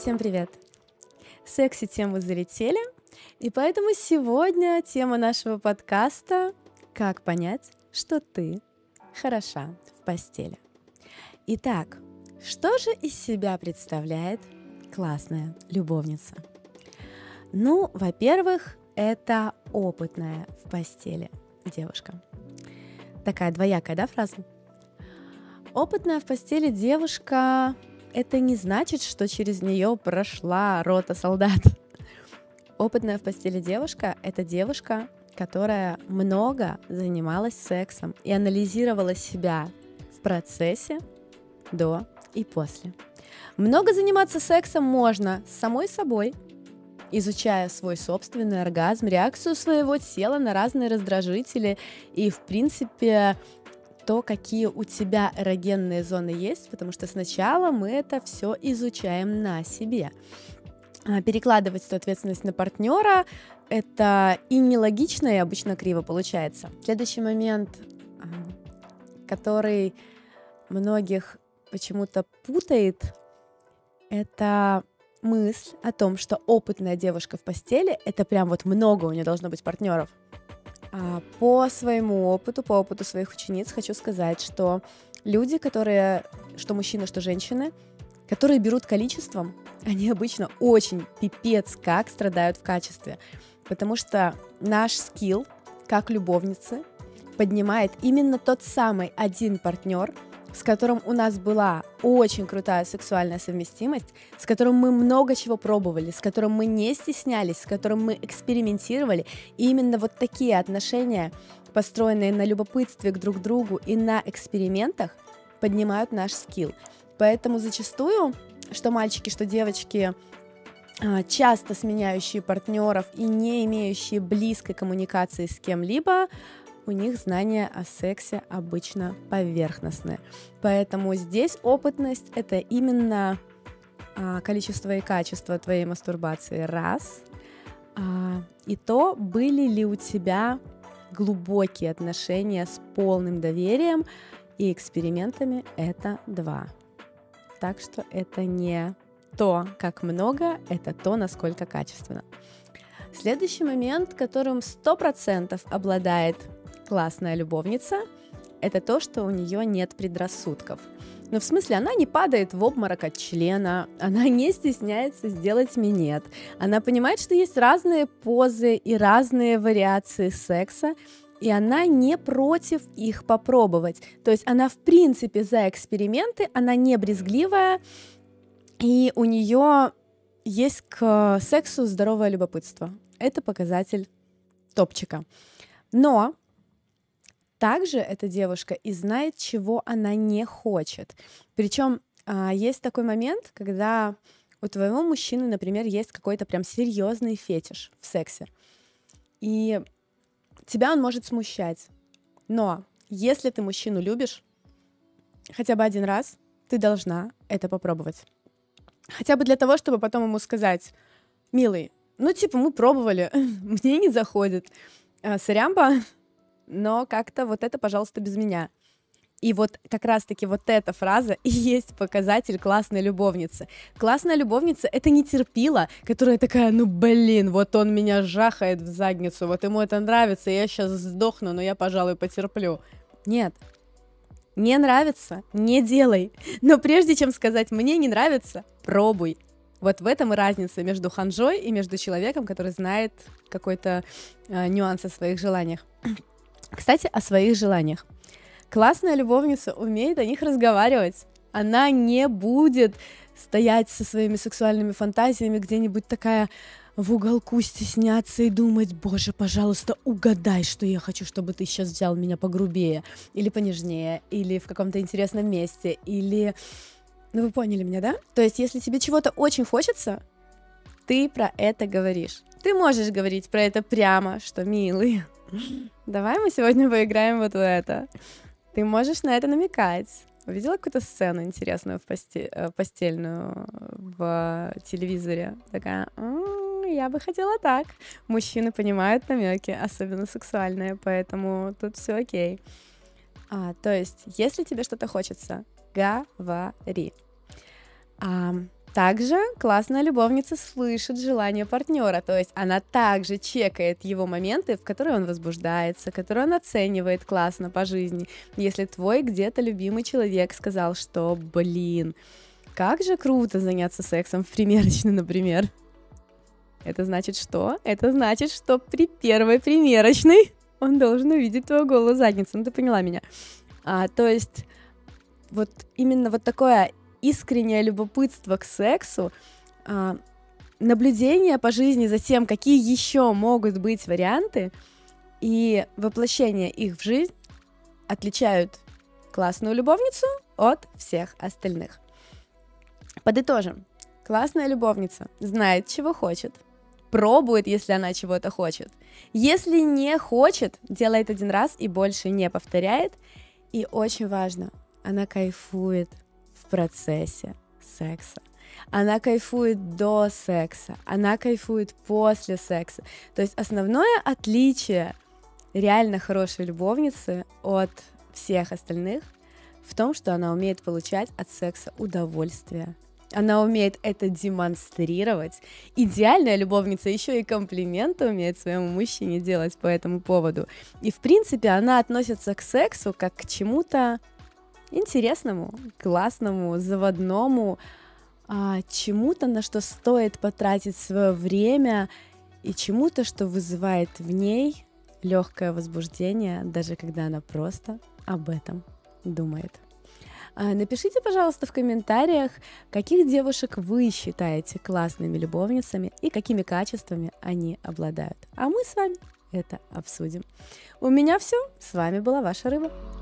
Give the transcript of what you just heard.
Всем привет! Секси-тему залетели, и поэтому сегодня тема нашего подкаста «Как понять, что ты хороша в постели». Итак, что же из себя представляет классная любовница? Ну, во-первых, это опытная в постели девушка. Такая двоякая, да, фраза? Опытная в постели девушка — это не значит, что через нее прошла рота солдат. Опытная в постели девушка — это девушка, которая много занималась сексом и анализировала себя в процессе до и после. Много заниматься сексом можно с самой собой, изучая свой собственный оргазм, реакцию своего тела на разные раздражители и, в принципе, то, какие у тебя эрогенные зоны есть, потому что сначала мы это все изучаем на себе. А, перекладывать эту ответственность на партнера это и нелогично, и обычно криво получается. Следующий момент, а, который многих почему-то путает, это мысль о том, что опытная девушка в постели — это прям вот много у нее должно быть партнеров. А по своему опыту, по опыту своих учениц хочу сказать, что люди, которые, что мужчины, что женщины, которые берут количеством, они обычно очень пипец как страдают в качестве. Потому что наш скилл, как любовницы, поднимает именно тот самый один партнер — с которым у нас была очень крутая сексуальная совместимость, с которым мы много чего пробовали, с которым мы не стеснялись, с которым мы экспериментировали. И именно вот такие отношения, построенные на любопытстве к друг другу и на экспериментах, поднимают наш скилл. Поэтому зачастую, что мальчики, что девочки, а, часто сменяющие партнеров и не имеющие близкой коммуникации с кем-либо, у них знания о сексе обычно поверхностные. Поэтому здесь опытность — это именно а, количество и качество твоей мастурбации, раз. А, и то, были ли у тебя глубокие отношения с полным доверием и экспериментами, это два. Так что это не то, как много, это то, насколько качественно. Следующий момент, которым 100% обладает классная любовница — это то, что у нее нет предрассудков. Но в смысле, она не падает в обморок от члена, она не стесняется сделать минет. Она понимает, что есть разные позы и разные вариации секса, и она не против их попробовать. То есть она в принципе за эксперименты, она не брезгливая, и у нее есть к сексу здоровое любопытство. Это показатель топчика. Но также эта девушка и знает, чего она не хочет. Причем а, есть такой момент, когда у твоего мужчины, например, есть какой-то прям серьезный фетиш в сексе. И тебя он может смущать. Но если ты мужчину любишь, хотя бы один раз ты должна это попробовать. Хотя бы для того, чтобы потом ему сказать, милый, ну типа мы пробовали, мне не заходит. А, сорямба, но как-то вот это, пожалуйста, без меня. И вот как раз-таки вот эта фраза и есть показатель классной любовницы. Классная любовница — это не терпила, которая такая, ну блин, вот он меня жахает в задницу, вот ему это нравится, я сейчас сдохну, но я, пожалуй, потерплю. Нет, не нравится, не делай. Но прежде чем сказать «мне не нравится», пробуй. Вот в этом и разница между ханжой и между человеком, который знает какой-то э, нюанс о своих желаниях. Кстати, о своих желаниях. Классная любовница умеет о них разговаривать. Она не будет стоять со своими сексуальными фантазиями где-нибудь такая в уголку стесняться и думать, боже, пожалуйста, угадай, что я хочу, чтобы ты сейчас взял меня погрубее, или понежнее, или в каком-то интересном месте, или... Ну, вы поняли меня, да? То есть, если тебе чего-то очень хочется, ты про это говоришь. Ты можешь говорить про это прямо, что, милый, Давай мы сегодня поиграем вот в это. Ты можешь на это намекать. Видела какую-то сцену интересную в посте... Э, постельную в телевизоре? Такая, я бы хотела так. Мужчины понимают намеки, особенно сексуальные, поэтому тут все окей. А, то есть, если тебе что-то хочется, говори. А, также классная любовница слышит желание партнера, то есть она также чекает его моменты, в которые он возбуждается, которые он оценивает классно по жизни. Если твой где-то любимый человек сказал, что, блин, как же круто заняться сексом в примерочной, например. Это значит что? Это значит, что при первой примерочной он должен увидеть твою голую задницу. Ну, ты поняла меня. А, то есть вот именно вот такое искреннее любопытство к сексу, а, наблюдение по жизни за тем, какие еще могут быть варианты, и воплощение их в жизнь отличают классную любовницу от всех остальных. Подытожим. Классная любовница знает, чего хочет, пробует, если она чего-то хочет. Если не хочет, делает один раз и больше не повторяет. И очень важно, она кайфует в процессе секса. Она кайфует до секса, она кайфует после секса. То есть основное отличие реально хорошей любовницы от всех остальных в том, что она умеет получать от секса удовольствие. Она умеет это демонстрировать. Идеальная любовница еще и комплименты умеет своему мужчине делать по этому поводу. И, в принципе, она относится к сексу как к чему-то интересному, классному, заводному, а, чему-то, на что стоит потратить свое время, и чему-то, что вызывает в ней легкое возбуждение, даже когда она просто об этом думает. А, напишите, пожалуйста, в комментариях, каких девушек вы считаете классными любовницами и какими качествами они обладают. А мы с вами это обсудим. У меня все. С вами была ваша рыба.